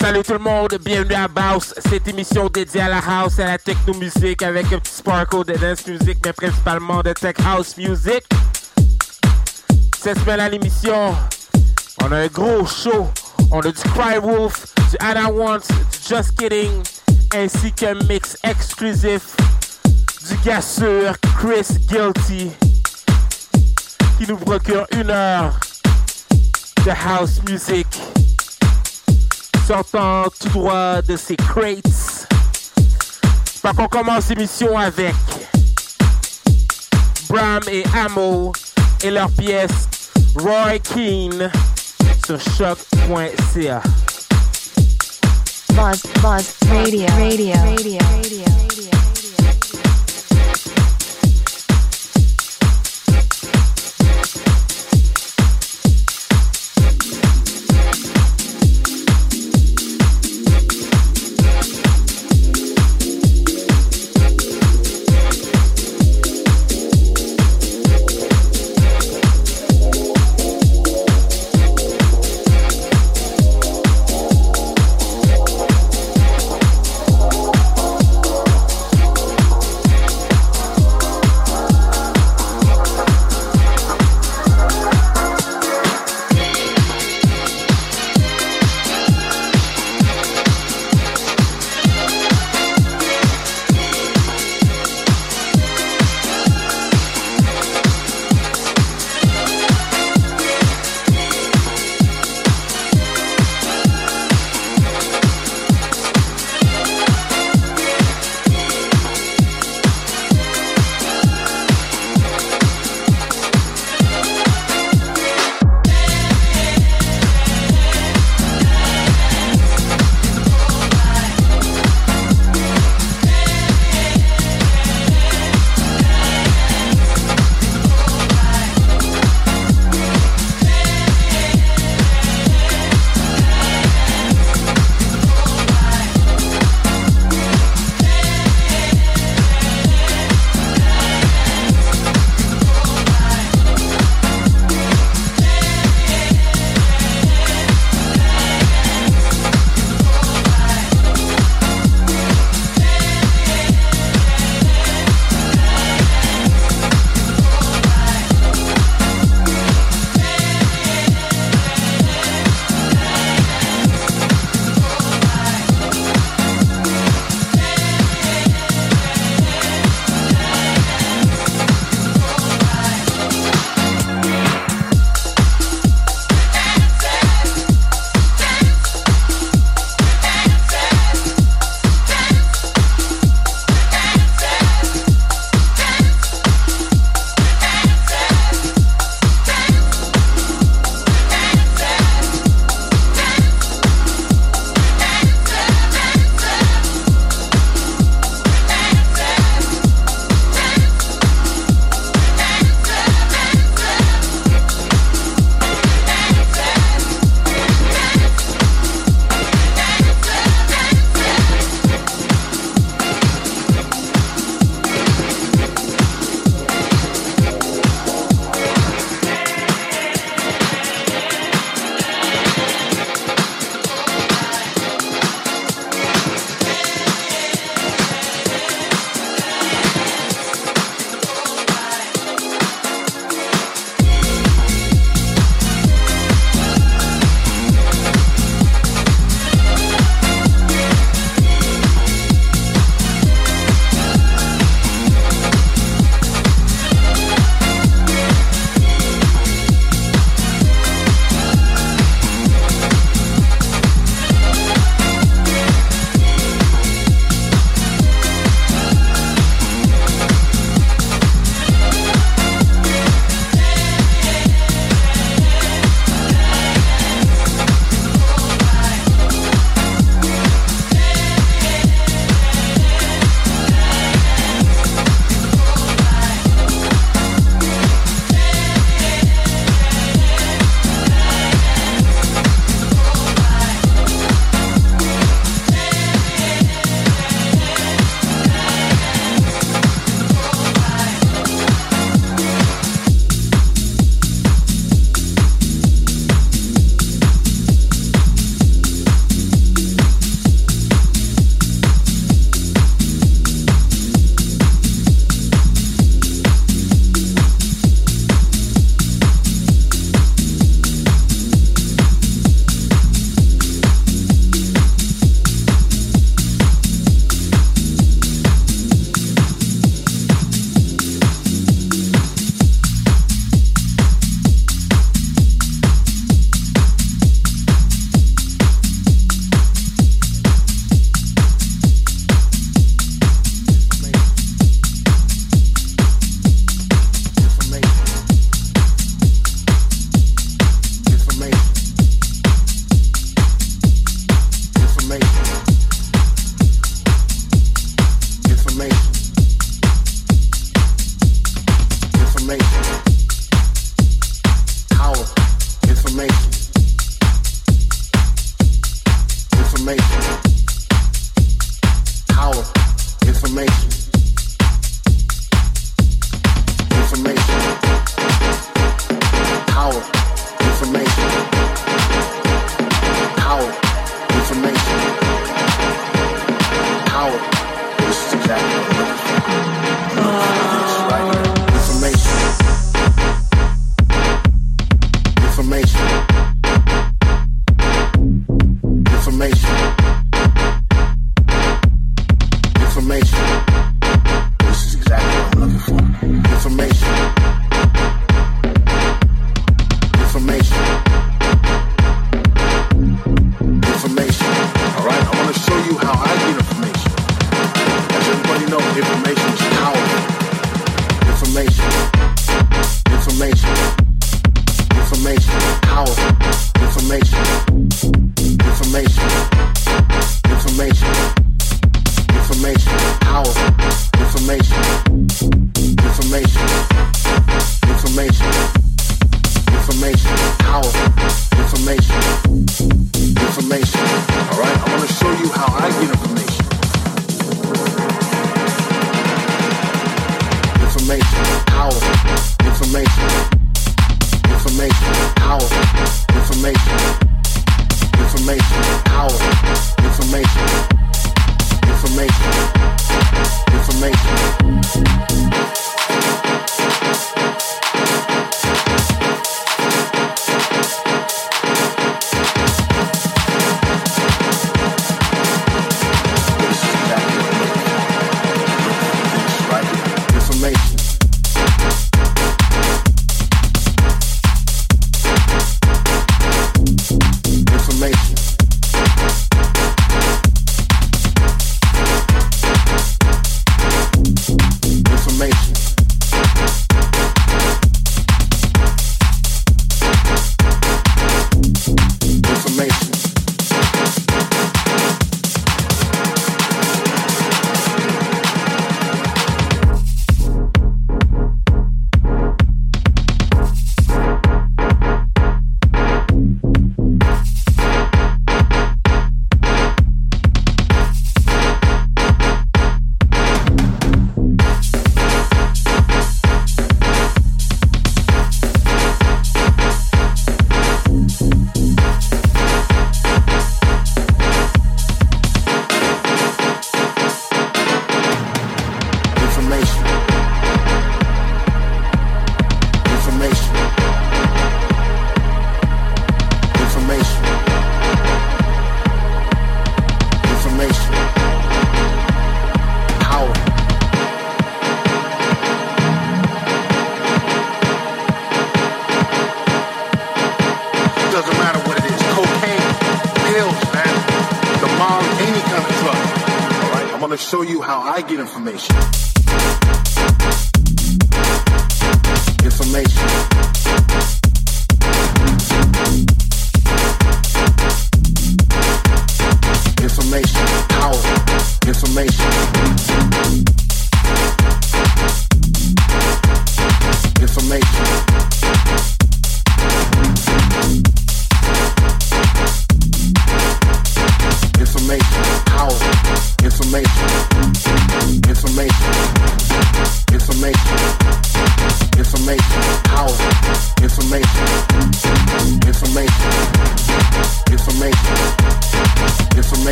Salut tout le monde, bienvenue à Baus, cette émission dédiée à la house et à la techno-musique avec un petit sparkle de dance music, mais principalement de tech house music. Cette semaine à l'émission, on a un gros show. On a du Cry Wolf, du Anna Wants, du Just Kidding, ainsi qu'un mix exclusif du gars Chris Guilty, qui nous procure une heure de house music sortant tout droit de ces crates. Par qu'on commence l'émission avec Bram et Amo et leur pièce Roy Keane sur choc.ca. Buzz, buzz, radio, radio, radio.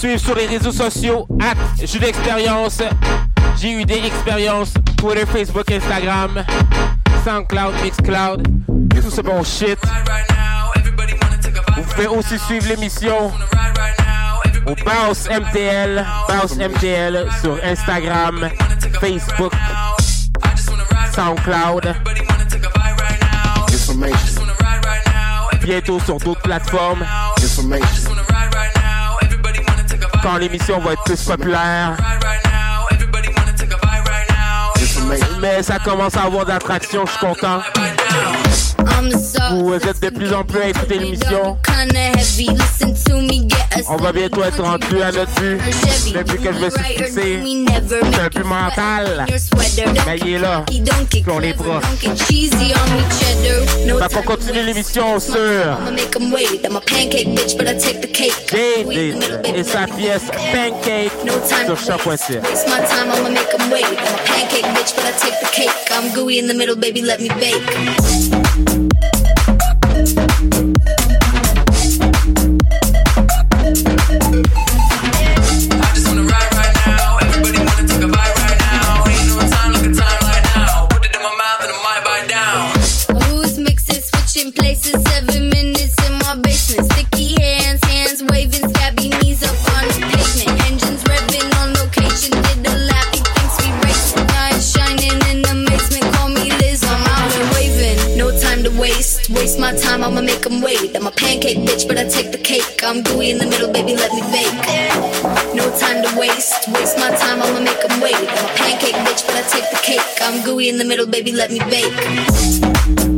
Sur les réseaux sociaux, at Jus d'expérience, J-U-D expérience, Twitter, Facebook, Instagram, SoundCloud, Mixcloud, tout ce bon shit. Vous pouvez aussi suivre l'émission au MTL, Bounce MTL sur Instagram, Facebook, SoundCloud. Bientôt sur d'autres plateformes quand l'émission va être plus populaire. Mais ça commence à avoir d'attraction, je suis content. Vous êtes de plus en plus à écouter l'émission. On va bientôt être rendu à notre but. But que je me suis fixé, c'est un but mental. Mais il est là. Puis on est proche. Ça qu'on continue l'émission sur David et sa pièce Pancake sur Choc.ca. I'm gooey in the middle, baby, let me bake. I'm gooey in the middle, baby, let me bake. No time to waste, waste my time, I'ma make them wait. I'm a pancake bitch, but I take the cake. I'm gooey in the middle, baby, let me bake.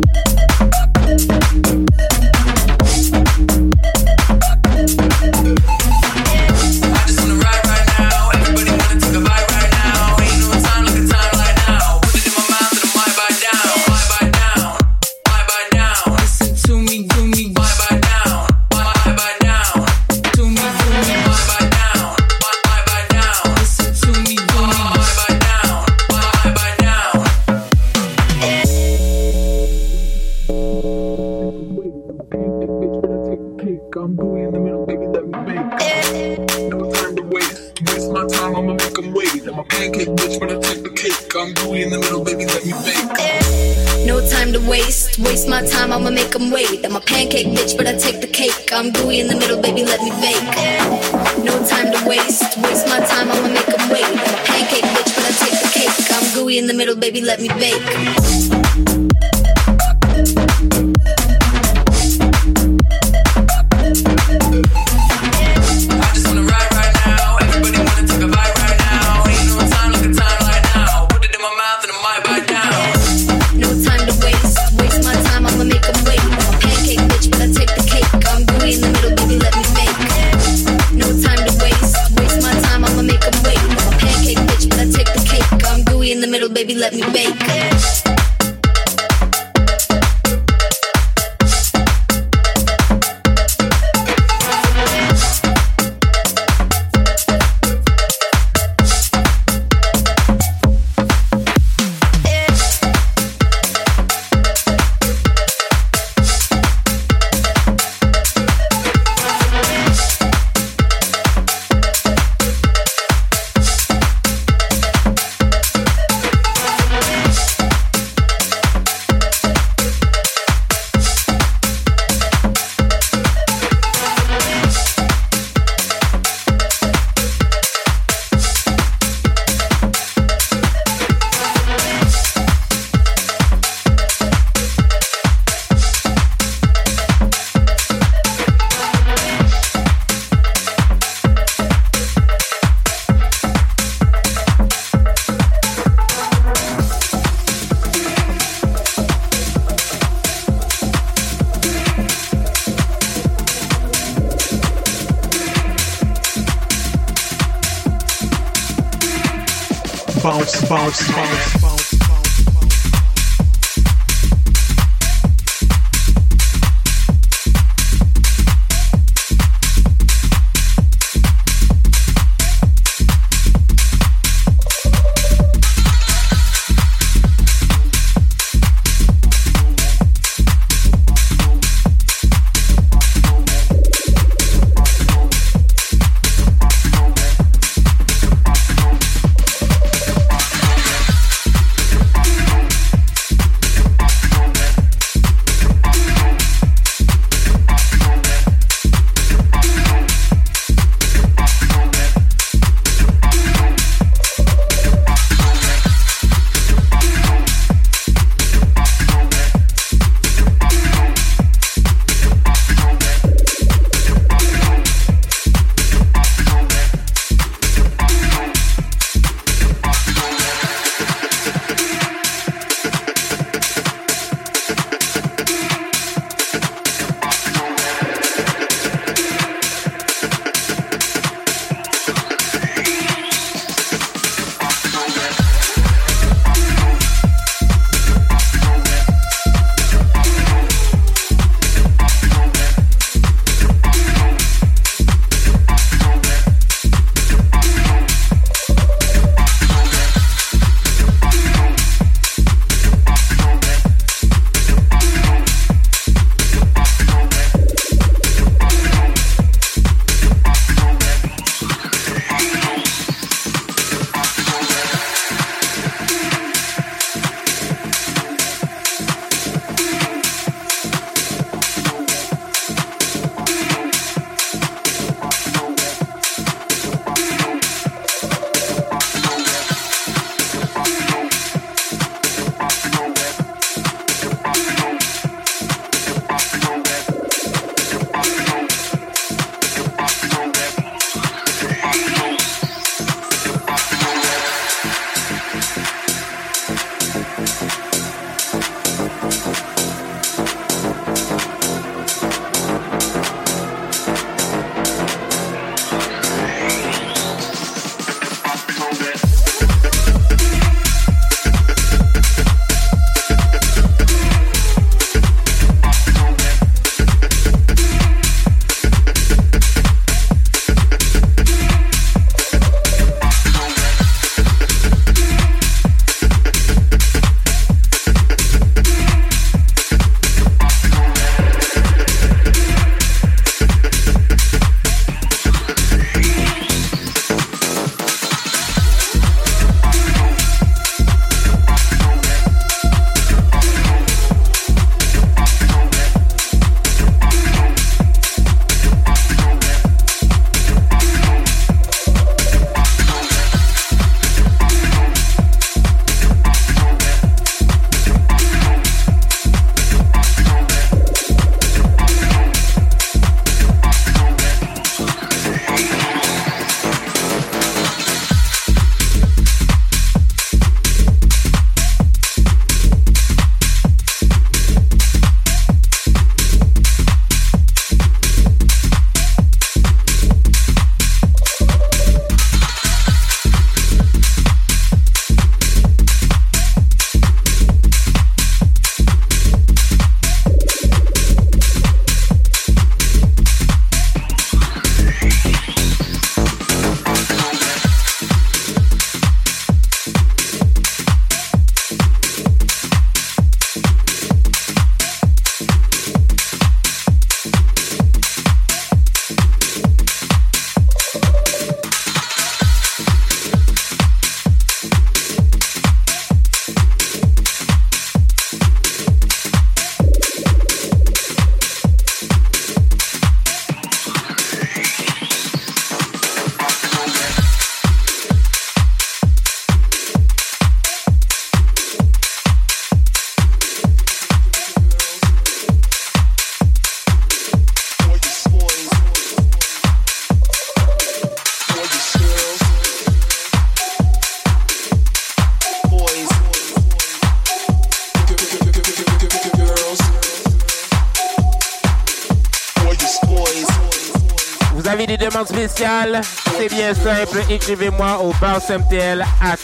Écrivez-moi au bounceMTL at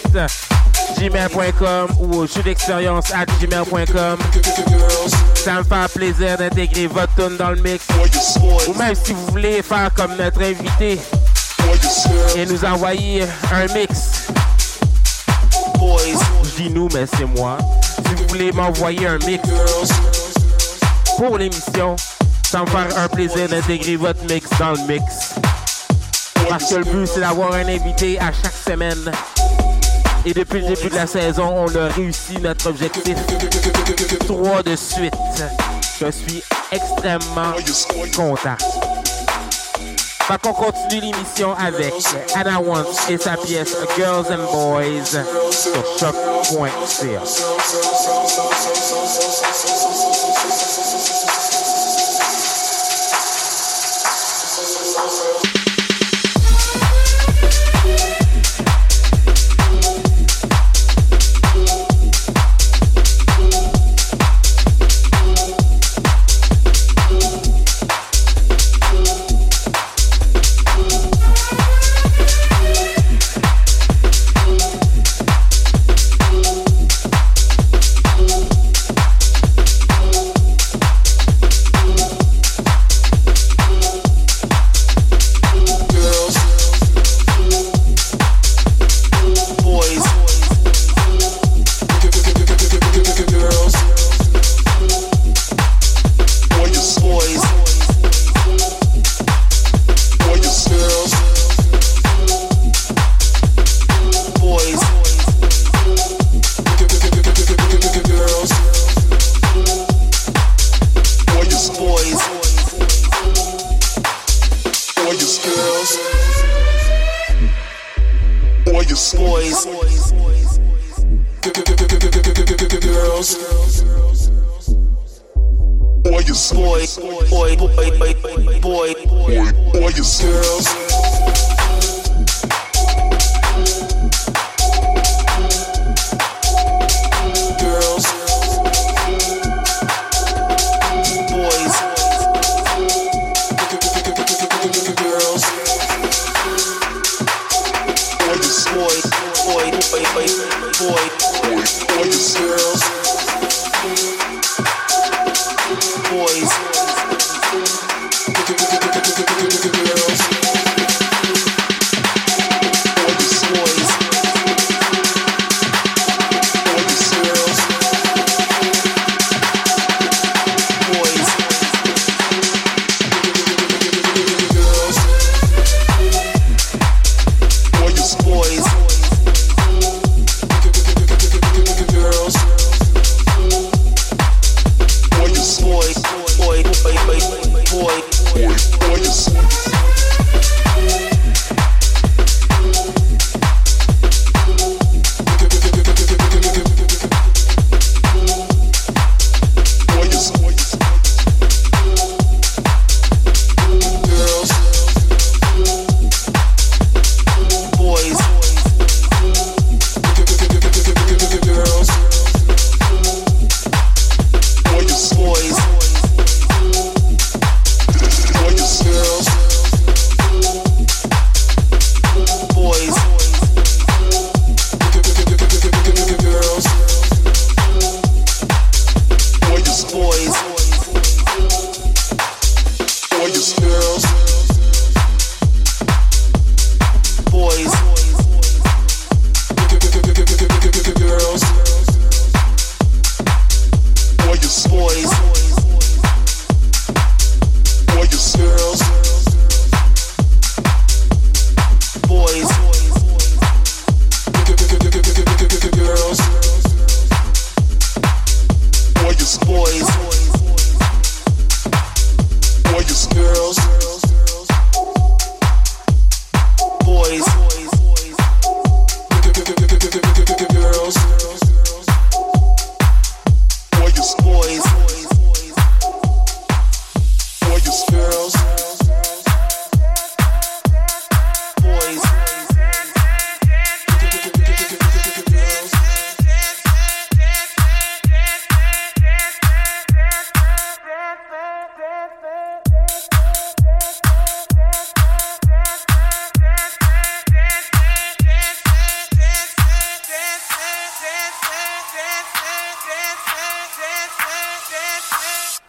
gmail.com ou au jeu d'expérience at gmail.com. Ça me fait plaisir d'intégrer votre tune dans le mix. Ou même si vous voulez faire comme notre invité et nous envoyer un mix. Je dis nous, mais c'est moi. Si vous voulez m'envoyer un mix pour l'émission, ça me faire un plaisir d'intégrer votre mix dans le mix. Parce que le but, c'est d'avoir un invité à chaque semaine. Et depuis le début de la saison, on a réussi notre objectif. Trois de suite. Je suis extrêmement content. Fait qu'on continue l'émission avec Anna Wants et sa pièce Girls and Boys sur choc.ca.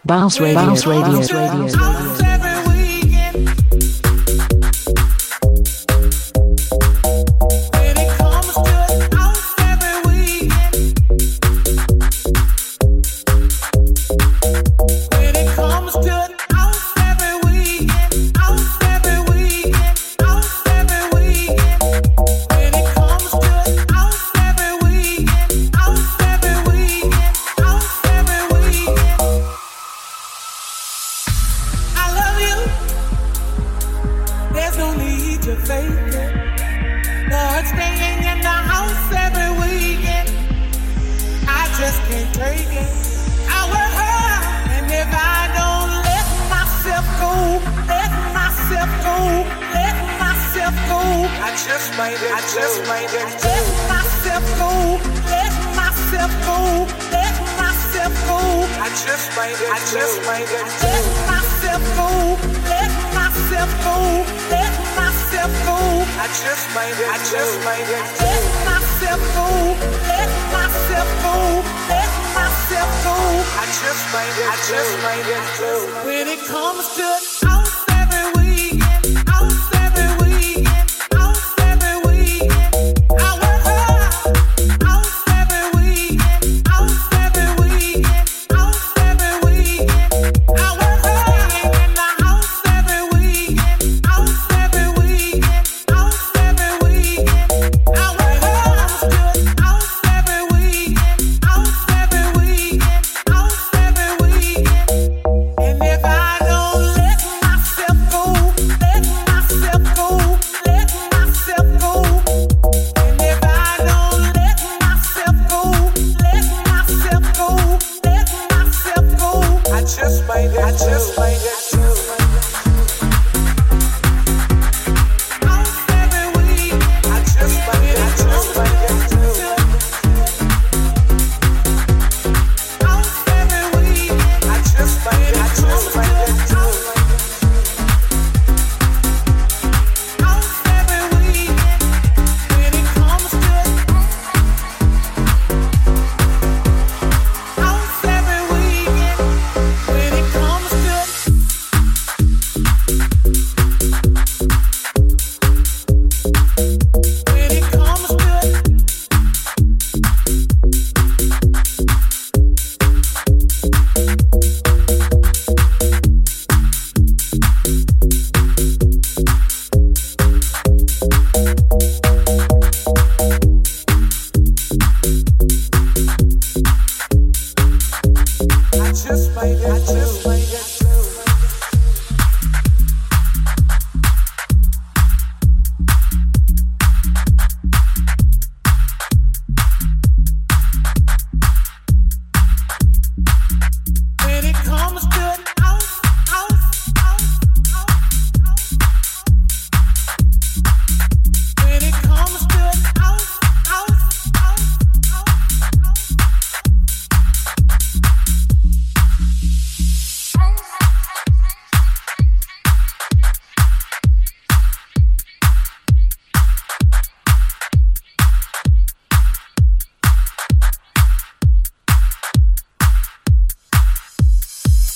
Bounce Radio. Bounce Radio. Bounce Radio. Bounce Radio.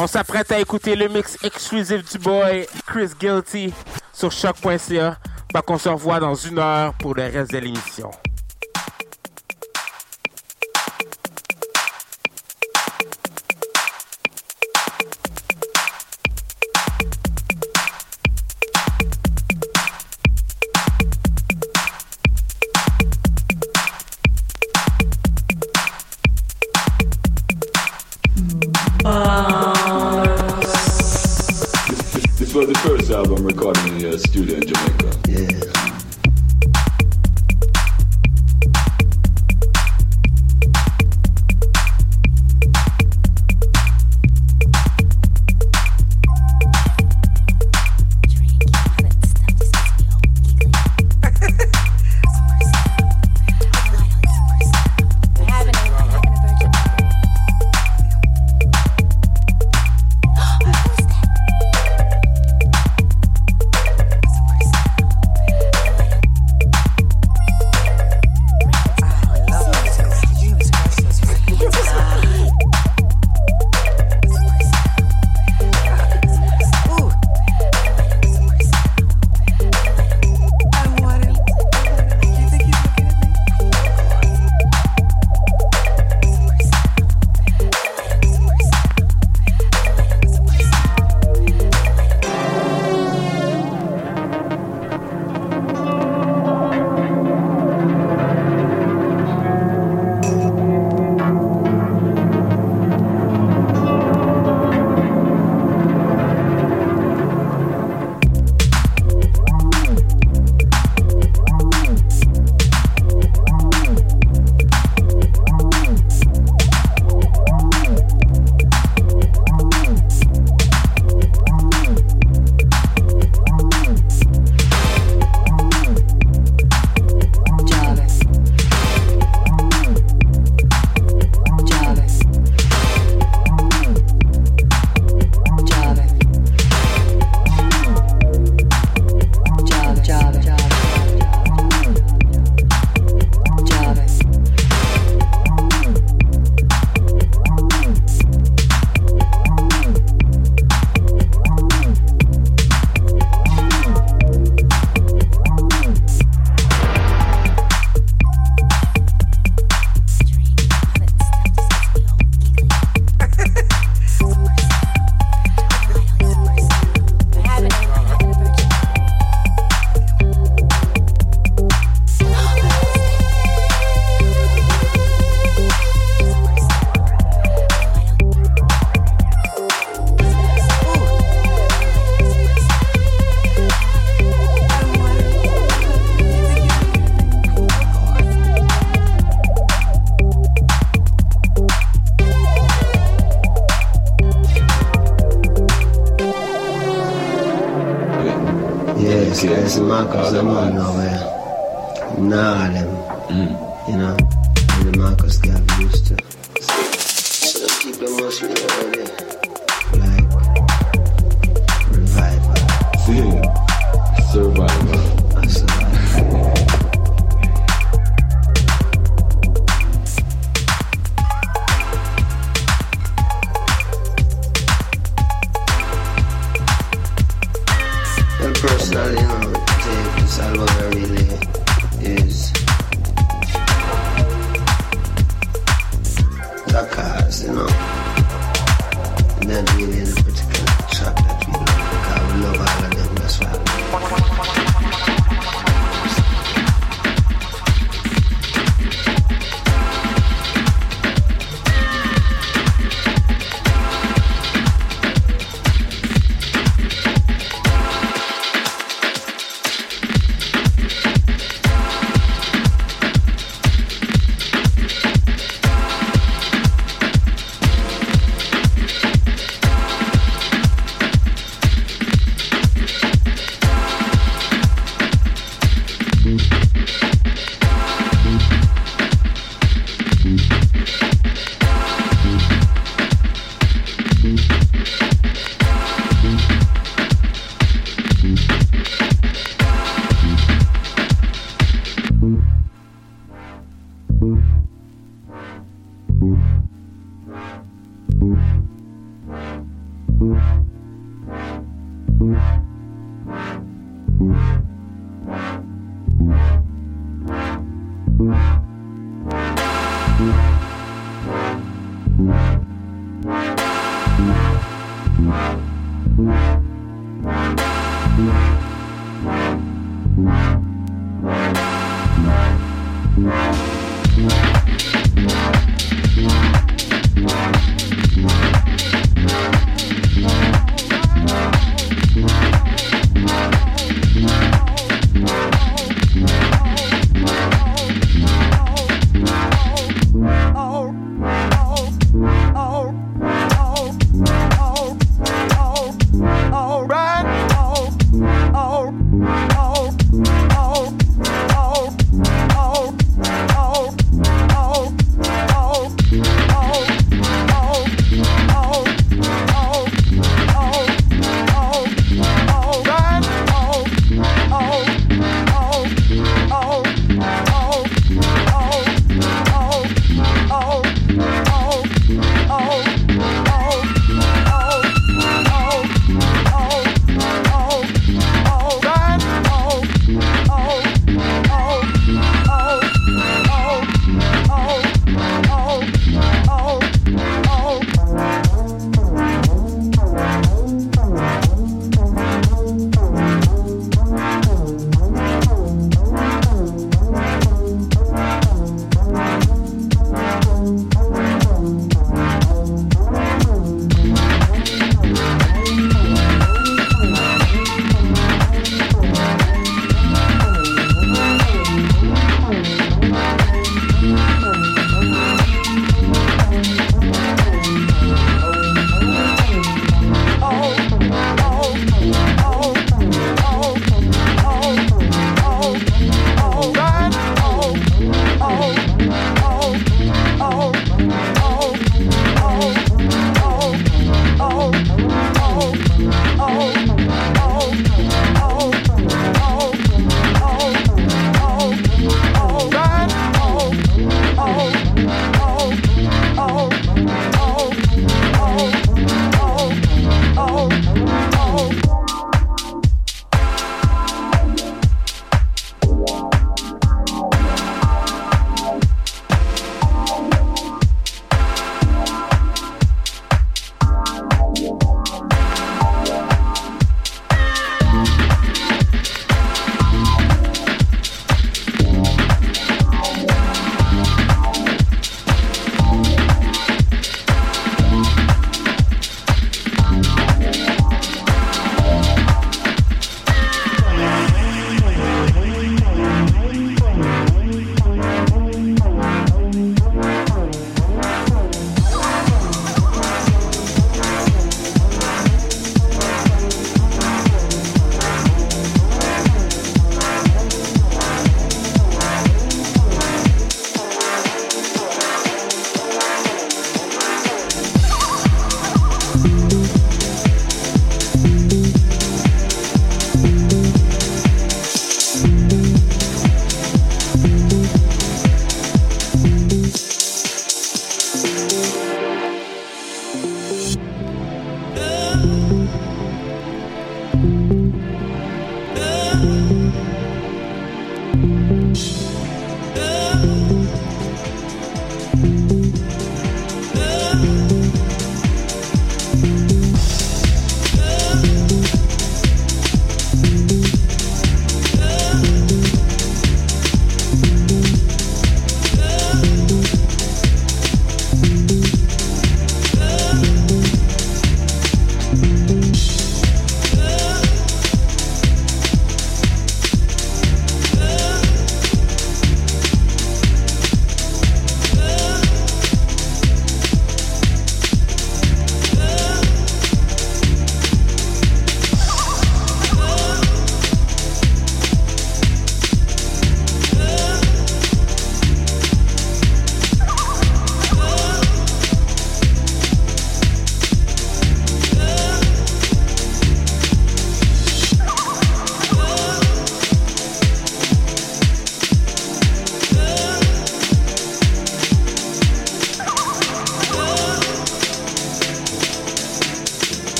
On s'apprête à écouter le mix exclusif du boy Chris Guilty sur choc.ca. Bah qu'on se revoit dans une heure pour le reste de l'émission. Mark was the one nowhere. Nah, them, mm. you know, and the Marcus got used to. So keep the muscle reality, like revival. Yeah, survival.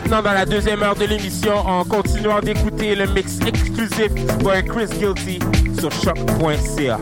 Maintenant dans la deuxième heure de l'émission en continuant d'écouter le mix exclusif boy Chris Guilty sur choc.ca.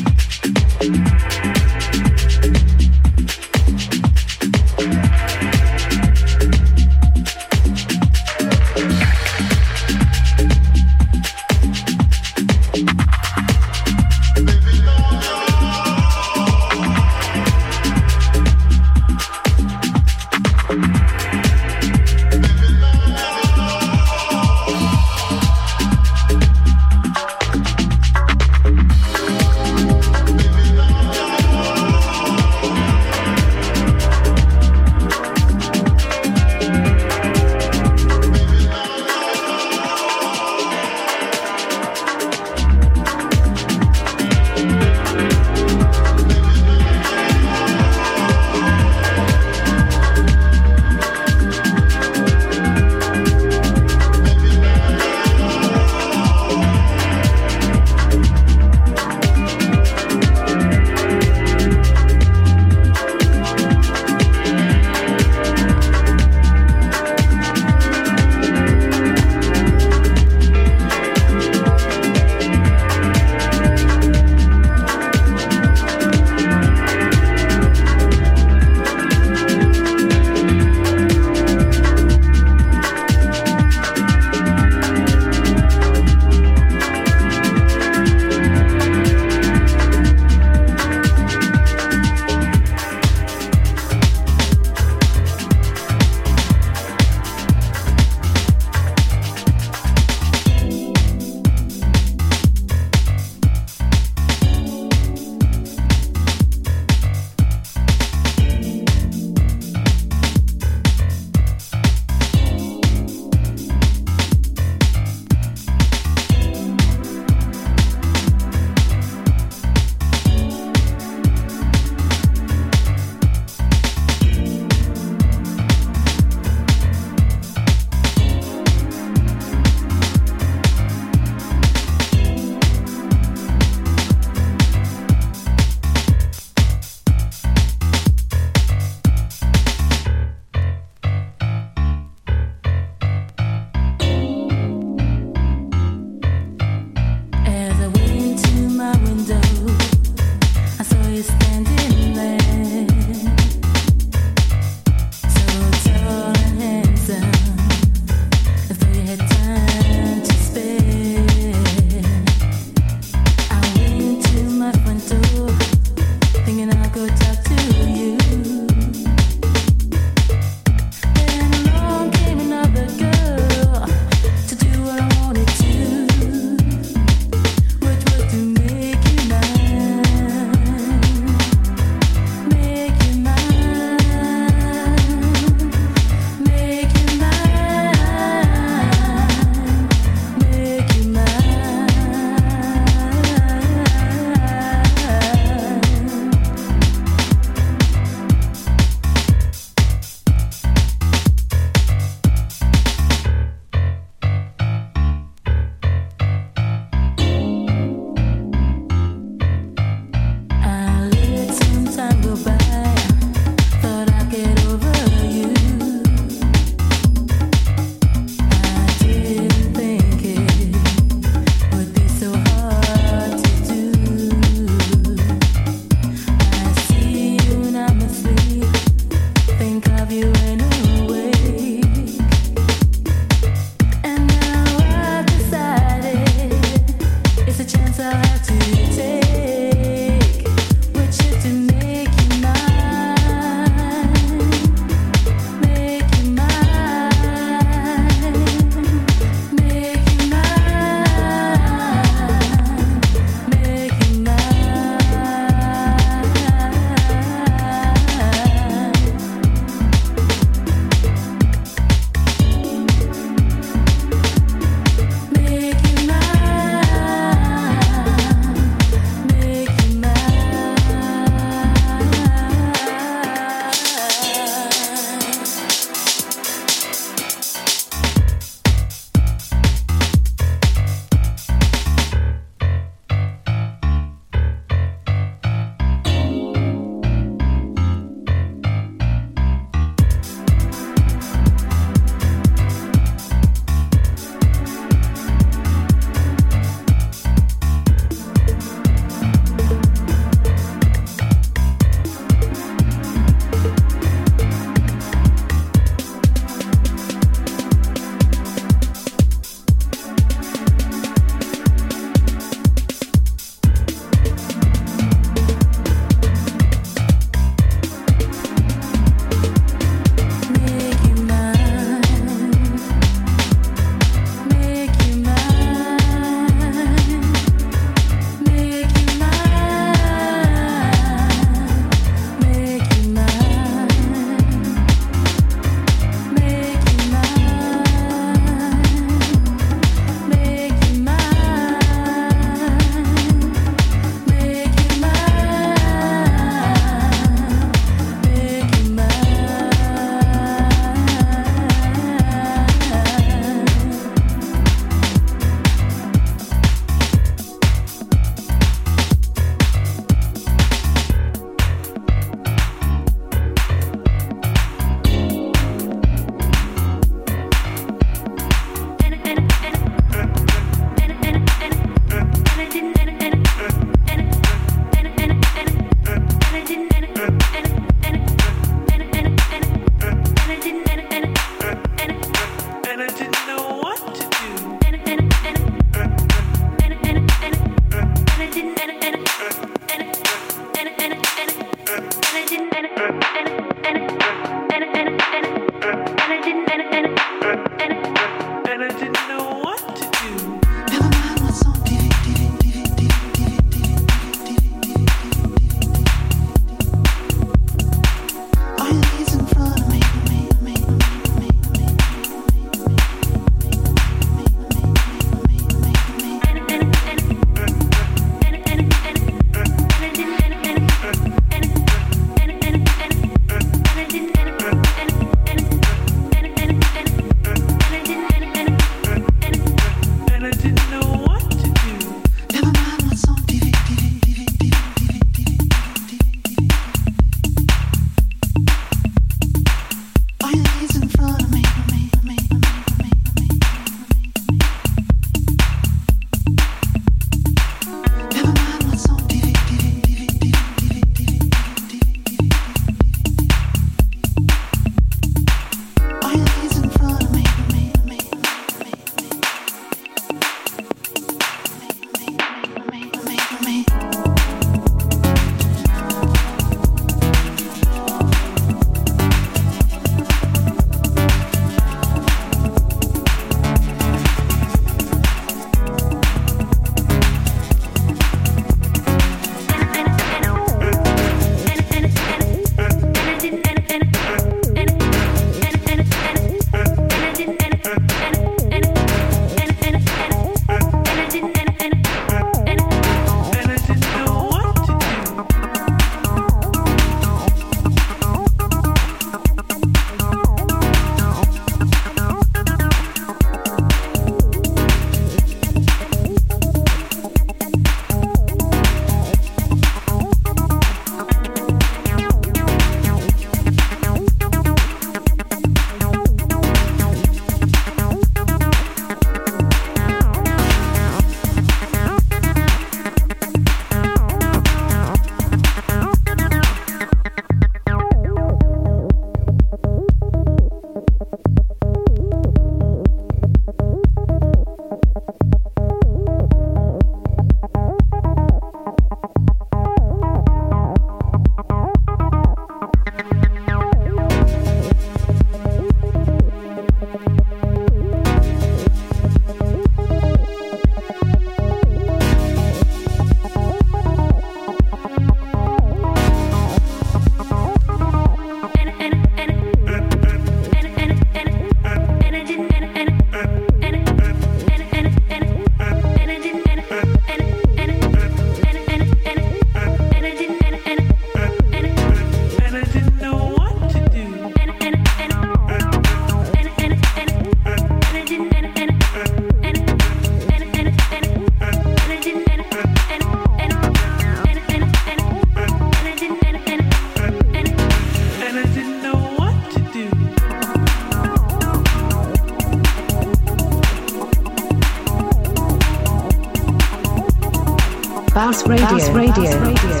Bounce Radio. Bounce Radio. C'était le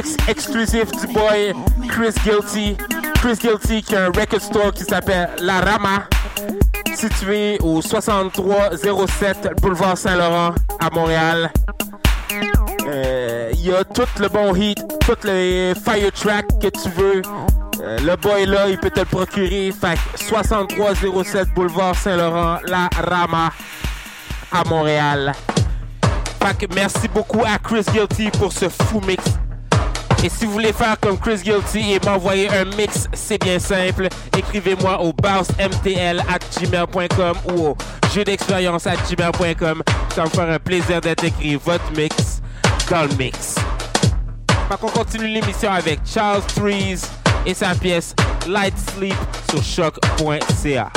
mix exclusif du boy Chris Guilty. Chris Guilty qui a un record store qui s'appelle La Rama, situé au 6307 boulevard Saint-Laurent à Montréal. Euh, Il y a tout le bon heat, toutes les fire tracks que tu veux. Euh, le boy là, il peut te le procurer. Fait que 6307 boulevard Saint-Laurent, La Rama à Montréal. Fait que merci beaucoup à Chris Guilty pour ce fou mix. Et si vous voulez faire comme Chris Guilty et m'envoyer un mix, c'est bien simple. Écrivez-moi au bounceMTL at gmail.com ou au jeu d'expérience at gmail.com. Ça me faire un plaisir d'intégrer votre mix dans le mix. Fait qu'on continue l'émission avec Charles Trees et sa pièce Light Sleep sur choc.ca.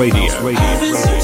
Radio. House Radio.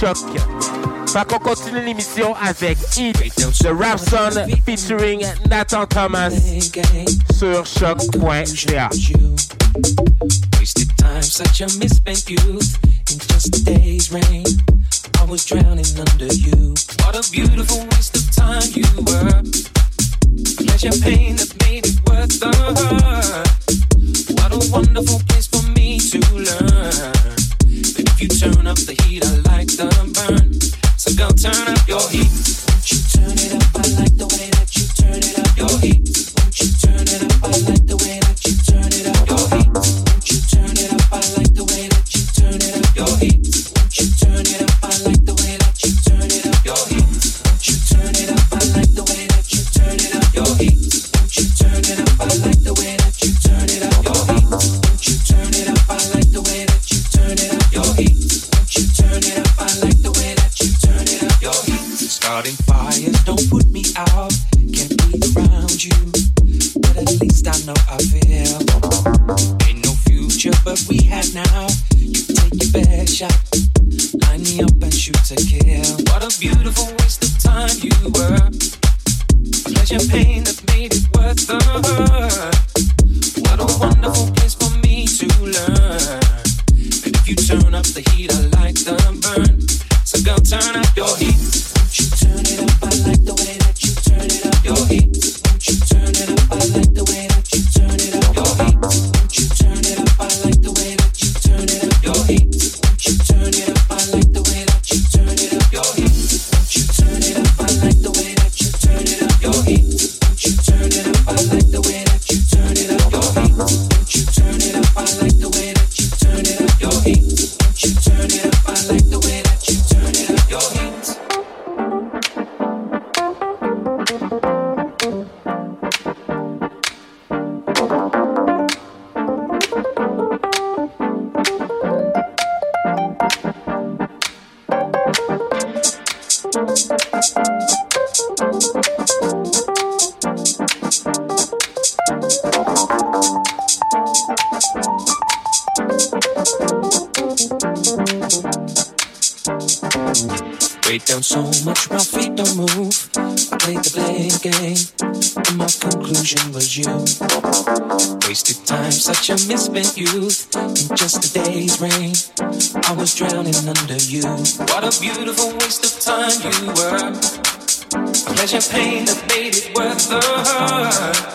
choc. Par contre, continue l'émission avec Hit de Rapson featuring Nathan Thomas sur choc.ca. Wasted time, such a misspent youth in just a day's rain. I was drowning under you. What a beautiful waste of time you were. Pleasure, pain, the Down so much, my feet don't move. I played the blame game, and my conclusion was you. Wasted time, such a misspent youth. In just a day's rain, I was drowning under you. What a beautiful waste of time you were. Pleasure, pain that made it worth the hurt.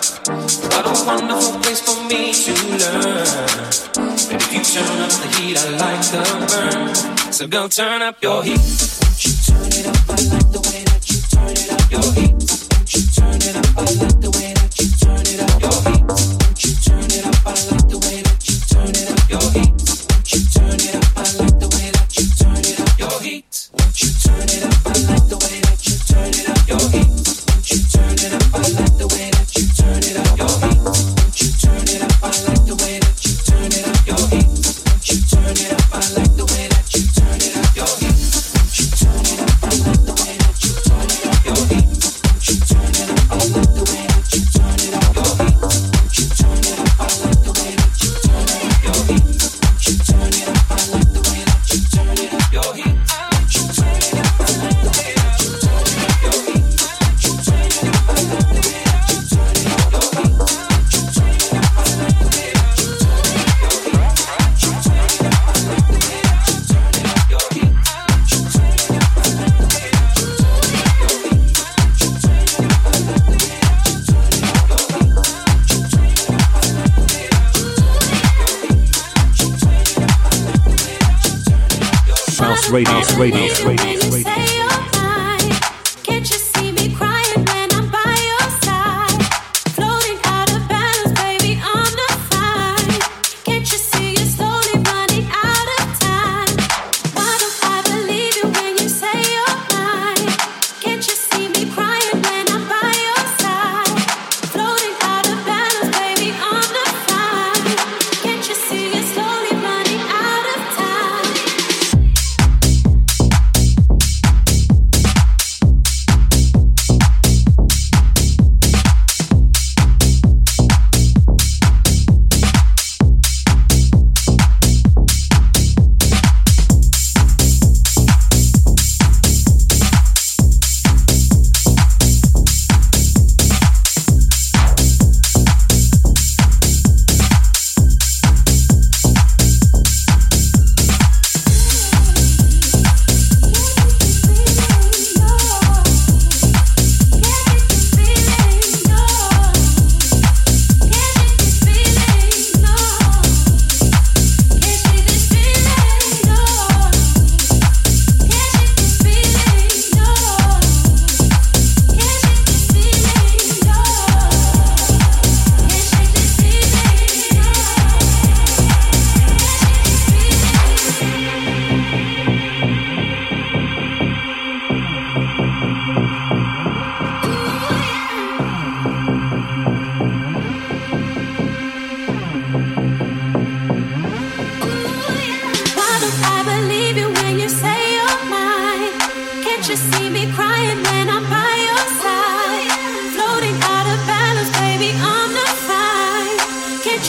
What a wonderful place for me to learn. And if you turn up the heat, I like the burn. So go turn up your heat. Won't you turn it up? I like the way that you turn it up your heat.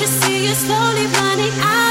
you see you slowly running out.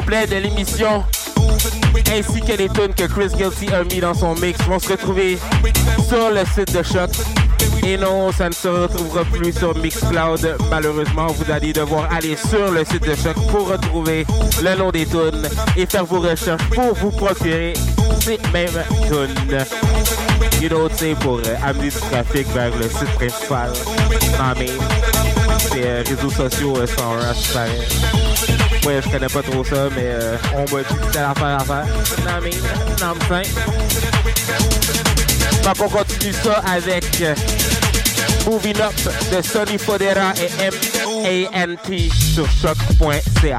Complet de l'émission ainsi que les tunes que Chris Guilty a mis dans son mix vont se retrouver sur le site de Choc. Et non, ça ne se retrouvera plus sur Mixcloud. Malheureusement, vous allez devoir aller sur le site de Choc pour retrouver le nom des tunes et faire vos recherches pour vous procurer ces mêmes tunes. You know, pour euh, amener du trafic vers le site principal. Mais c'est euh, réseaux sociaux euh, sans rush, pareil. Ouais, je connais pas trop ça, mais euh, on m'a dit que c'était l'affaire à faire. Non, mais, non, mais, Donc, on continue ça avec euh, Moving Up de Sonny Fodera et M.A.N.T. sur choc.ca.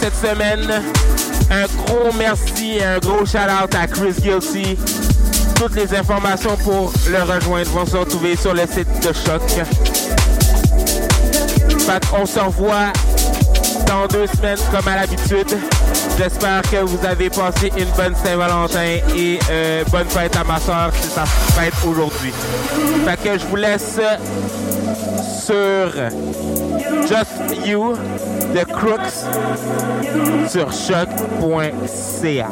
Cette semaine. Un gros merci et un gros shout out à Chris Guilty. Toutes les informations pour le rejoindre vont se retrouver sur le site de Choc. Qu'on se revoit dans deux semaines comme à l'habitude. J'espère que vous avez passé une bonne Saint-Valentin et euh, bonne fête à ma soeur si ça fête aujourd'hui. Que je vous laisse sur Just You The Crooks sur choc.ca.